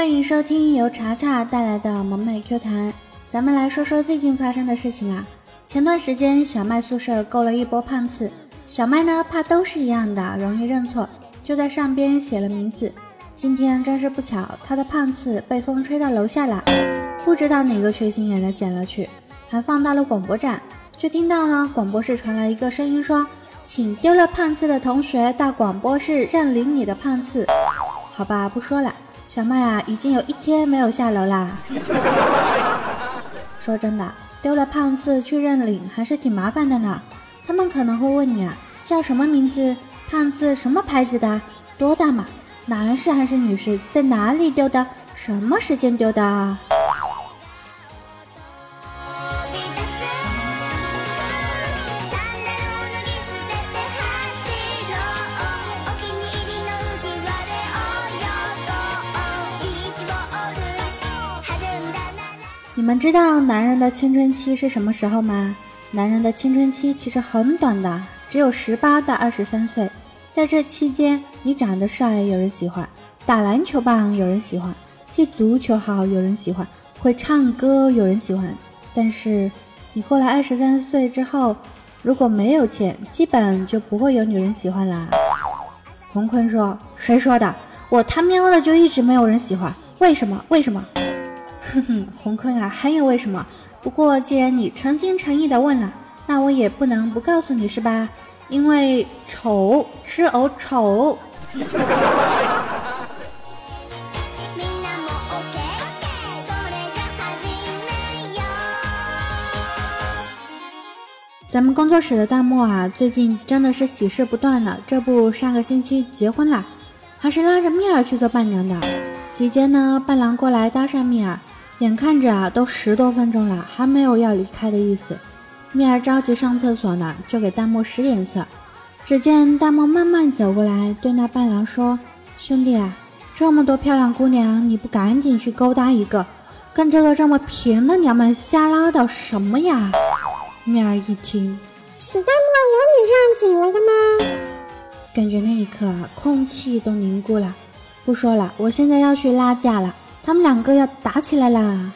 欢迎收听由查查带来的萌妹 Q 弹。咱们来说说最近发生的事情啊。前段时间小麦宿舍购了一波胖次，小麦呢怕都是一样的，容易认错，就在上边写了名字。今天真是不巧，他的胖次被风吹到楼下了，不知道哪个缺心眼的捡了去，还放到了广播站。就听到呢广播室传来一个声音说：“请丢了胖次的同学到广播室认领你的胖次。”好吧，不说了。小麦啊，已经有一天没有下楼啦。说真的，丢了胖次去认领还是挺麻烦的呢。他们可能会问你啊，叫什么名字？胖次什么牌子的？多大码？男士还是女士？在哪里丢的？什么时间丢的？们知道男人的青春期是什么时候吗？男人的青春期其实很短的，只有十八到二十三岁。在这期间，你长得帅有人喜欢，打篮球棒有人喜欢，踢足球好有人喜欢，会唱歌有人喜欢。但是你过了二十三岁之后，如果没有钱，基本就不会有女人喜欢啦。洪坤说：“谁说的？我他喵的就一直没有人喜欢，为什么？为什么？”哼哼，红坤啊，还有为什么？不过既然你诚心诚意的问了，那我也不能不告诉你是吧？因为丑，吃藕丑。咱们工作室的弹幕啊，最近真的是喜事不断呢。这不，上个星期结婚了，还是拉着蜜儿去做伴娘的。席间呢，伴郎过来搭讪蜜儿。眼看着啊，都十多分钟了，还没有要离开的意思。蜜儿着急上厕所呢，就给弹幕使眼色。只见弹幕慢慢走过来，对那伴郎说：“兄弟啊，这么多漂亮姑娘，你不赶紧去勾搭一个，跟这个这么平的娘们瞎唠叨什么呀？”蜜儿一听，此弹幕有你上请来的吗？感觉那一刻啊，空气都凝固了。不说了，我现在要去拉架了。他们两个要打起来啦！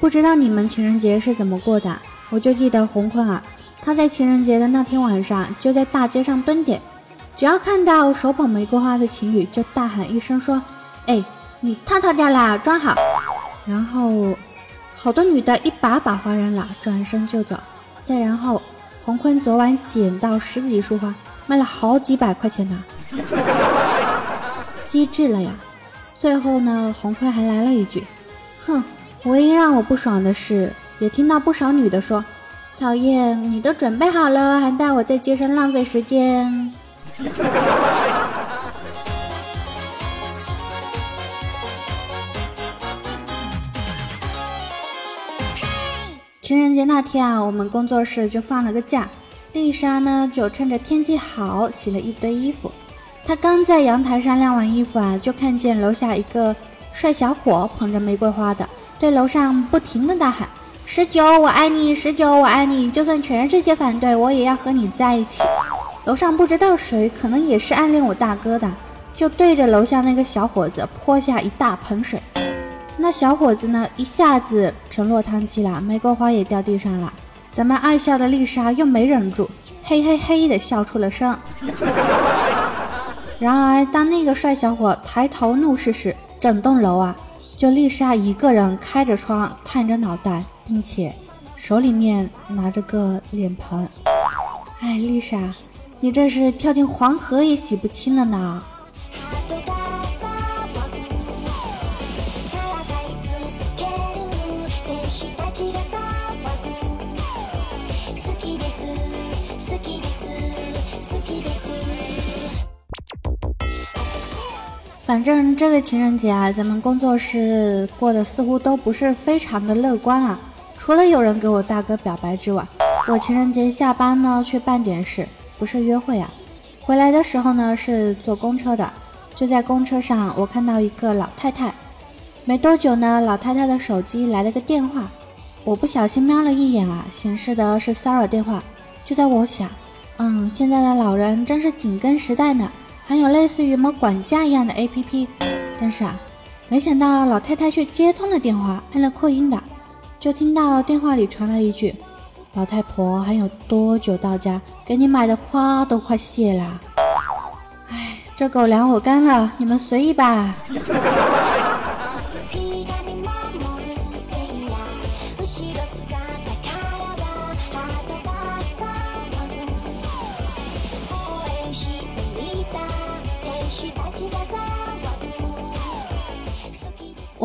不知道你们情人节是怎么过的？我就记得洪坤啊，他在情人节的那天晚上就在大街上蹲点，只要看到手捧玫瑰花的情侣，就大喊一声说：“哎，你套套掉啦，装好！”然后好多女的一把把花扔了，转身就走。再然后，洪坤昨晚捡到十几束花，卖了好几百块钱呢，机智了呀！最后呢，洪坤还来了一句：“哼，唯一让我不爽的是，也听到不少女的说，讨厌，你都准备好了，还带我在街上浪费时间。”情人节那天啊，我们工作室就放了个假。丽莎呢，就趁着天气好，洗了一堆衣服。她刚在阳台上晾完衣服啊，就看见楼下一个帅小伙捧着玫瑰花的，对楼上不停的大喊：“十九，我爱你！十九，我爱你！就算全世界反对，我也要和你在一起。”楼上不知道谁，可能也是暗恋我大哥的，就对着楼下那个小伙子泼下一大盆水。那小伙子呢，一下子沉落汤鸡了，玫瑰花也掉地上了。咱们爱笑的丽莎又没忍住，嘿嘿嘿的笑出了声。然而，当那个帅小伙抬头怒视时，整栋楼啊，就丽莎一个人开着窗，探着脑袋，并且手里面拿着个脸盆。哎，丽莎，你这是跳进黄河也洗不清了呢。反正这个情人节啊，咱们工作室过得似乎都不是非常的乐观啊。除了有人给我大哥表白之外，我情人节下班呢去办点事，不是约会啊。回来的时候呢是坐公车的，就在公车上，我看到一个老太太。没多久呢，老太太的手机来了个电话，我不小心瞄了一眼啊，显示的是骚扰电话。就在我想，嗯，现在的老人真是紧跟时代呢，还有类似于某管家一样的 APP。但是啊，没想到老太太却接通了电话，按了扩音的，就听到电话里传来一句：“老太婆还有多久到家？给你买的花都快谢了。”哎，这狗粮我干了，你们随意吧。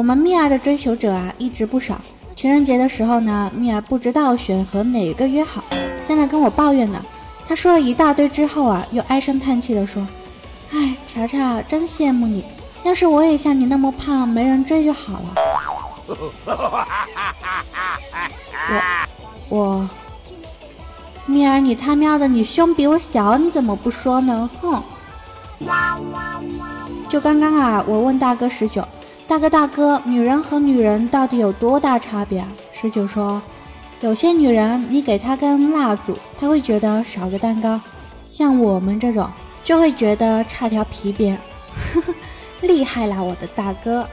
我们蜜儿的追求者啊，一直不少。情人节的时候呢，蜜儿不知道选和哪个约好，在那跟我抱怨呢。她说了一大堆之后啊，又唉声叹气的说：“哎，查查，真羡慕你，要是我也像你那么胖，没人追就好了。”我我，蜜儿，你他喵的，你胸比我小，你怎么不说呢？哼！就刚刚啊，我问大哥十九。大哥，大哥，女人和女人到底有多大差别啊？十九说，有些女人，你给她根蜡烛，她会觉得少个蛋糕；像我们这种，就会觉得差条皮鞭。呵呵，厉害啦，我的大哥。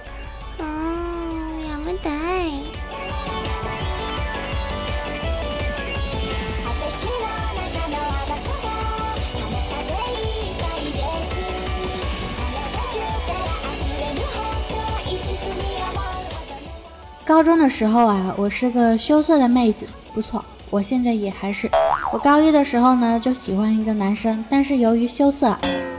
高中的时候啊，我是个羞涩的妹子，不错，我现在也还是。我高一的时候呢，就喜欢一个男生，但是由于羞涩，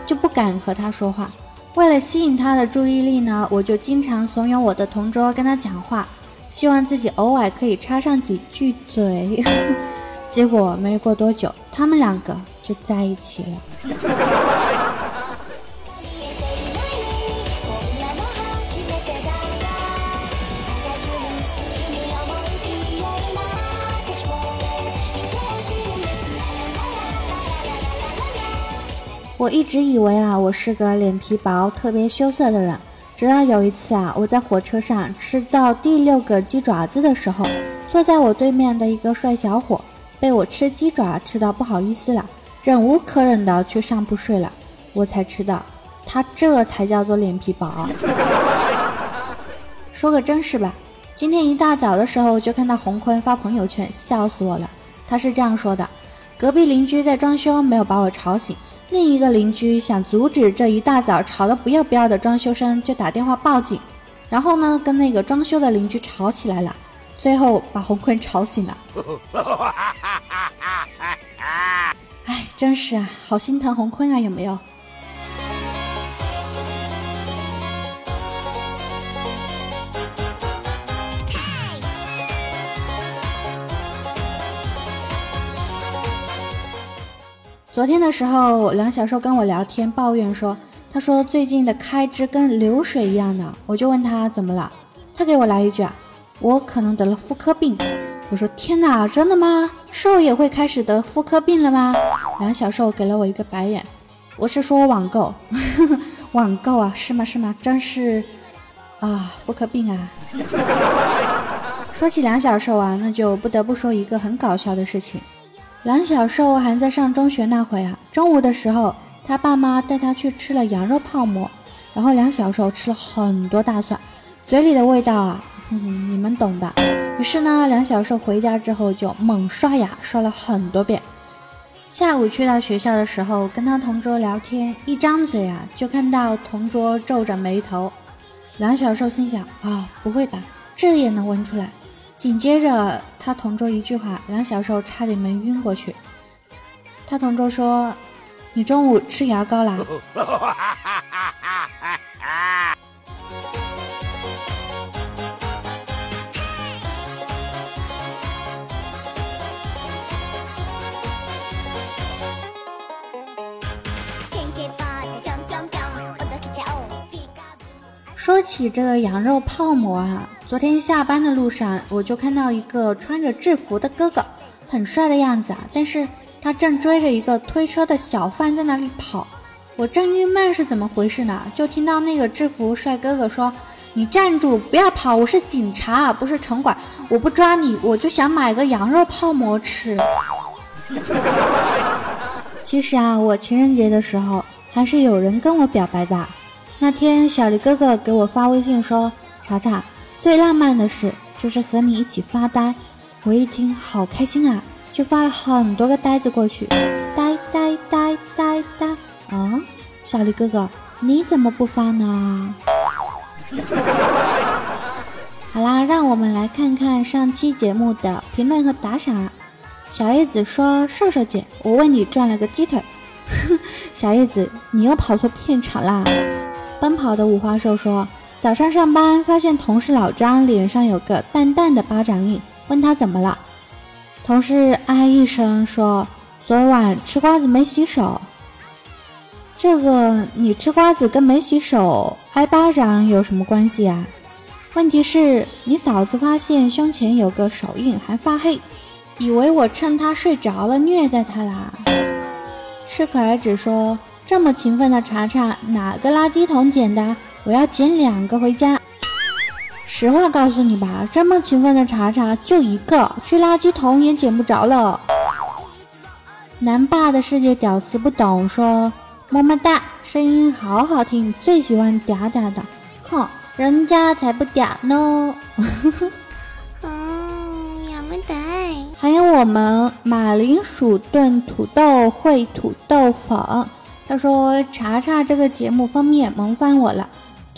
就不敢和他说话。为了吸引他的注意力呢，我就经常怂恿我的同桌跟他讲话，希望自己偶尔可以插上几句嘴。结果没过多久，他们两个就在一起了。我一直以为啊，我是个脸皮薄、特别羞涩的人。直到有一次啊，我在火车上吃到第六个鸡爪子的时候，坐在我对面的一个帅小伙被我吃鸡爪吃到不好意思了，忍无可忍的去上铺睡了。我才知道，他这才叫做脸皮薄。说个真事吧，今天一大早的时候就看到洪坤发朋友圈，笑死我了。他是这样说的：隔壁邻居在装修，没有把我吵醒。另一个邻居想阻止这一大早吵得不要不要的装修声，就打电话报警，然后呢，跟那个装修的邻居吵起来了，最后把洪坤吵醒了。哎，真是啊，好心疼洪坤啊，有没有？昨天的时候，梁小寿跟我聊天，抱怨说：“他说最近的开支跟流水一样的。”我就问他怎么了，他给我来一句：“啊，我可能得了妇科病。”我说：“天哪，真的吗？瘦也会开始得妇科病了吗？”梁小寿给了我一个白眼。我是说网购，网购啊，是吗？是吗？真是啊，妇科病啊。说起梁小寿啊，那就不得不说一个很搞笑的事情。梁小寿还在上中学那会啊，中午的时候，他爸妈带他去吃了羊肉泡馍，然后梁小寿吃了很多大蒜，嘴里的味道啊，哼哼，你们懂的。于是呢，梁小寿回家之后就猛刷牙，刷了很多遍。下午去到学校的时候，跟他同桌聊天，一张嘴啊，就看到同桌皱着眉头。梁小寿心想啊，不会吧，这也能闻出来？紧接着，他同桌一句话，梁小寿差点没晕过去。他同桌说：“你中午吃牙膏啦？”说起这个羊肉泡馍啊。昨天下班的路上，我就看到一个穿着制服的哥哥，很帅的样子啊。但是他正追着一个推车的小贩在那里跑，我正郁闷是怎么回事呢？就听到那个制服帅哥哥说：“你站住，不要跑！我是警察，不是城管。我不抓你，我就想买个羊肉泡馍吃。其实啊，我情人节的时候还是有人跟我表白的。那天小李哥哥给我发微信说：“查查，最浪漫的事就是和你一起发呆。”我一听好开心啊，就发了很多个呆子过去，呆呆呆呆呆。啊，小黎哥哥，你怎么不发呢？好啦，让我们来看看上期节目的评论和打赏。小叶子说：“瘦瘦姐，我为你赚了个鸡腿。”哼小叶子，你又跑错片场啦！奔跑的五花兽说：“早上上班发现同事老张脸上有个淡淡的巴掌印，问他怎么了。同事哎一声说：昨晚吃瓜子没洗手。这个你吃瓜子跟没洗手挨巴掌有什么关系呀？问题是你嫂子发现胸前有个手印还发黑。”以为我趁她睡着了虐待她啦？适可而止说：“这么勤奋的查查，哪个垃圾桶捡的？我要捡两个回家。”实话告诉你吧，这么勤奋的查查就一个，去垃圾桶也捡不着了。南霸的世界屌丝不懂说：“么么哒，声音好好听，最喜欢嗲嗲的。”哼，人家才不嗲呢。还有我们马铃薯炖土豆烩土豆粉，他说查查这个节目封面萌翻我了，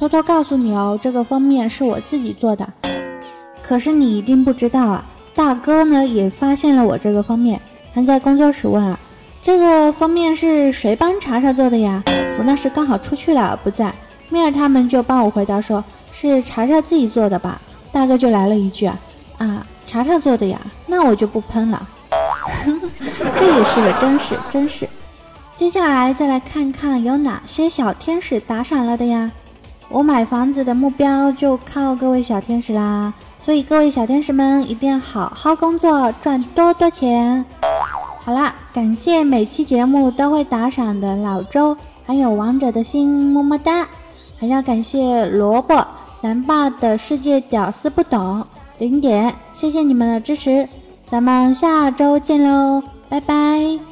偷偷告诉你哦，这个封面是我自己做的。可是你一定不知道啊，大哥呢也发现了我这个封面，还在工作室问啊，这个封面是谁帮查查做的呀？我那时刚好出去了，不在，面儿他们就帮我回答说是查查自己做的吧。大哥就来了一句啊啊。查查做的呀，那我就不喷了。这也是个真事，真事。接下来再来看看有哪些小天使打赏了的呀？我买房子的目标就靠各位小天使啦，所以各位小天使们一定要好好工作，赚多多钱。好啦，感谢每期节目都会打赏的老周，还有王者的心，么么哒。还要感谢萝卜蓝爸的世界屌丝不懂。零点，谢谢你们的支持，咱们下周见喽，拜拜。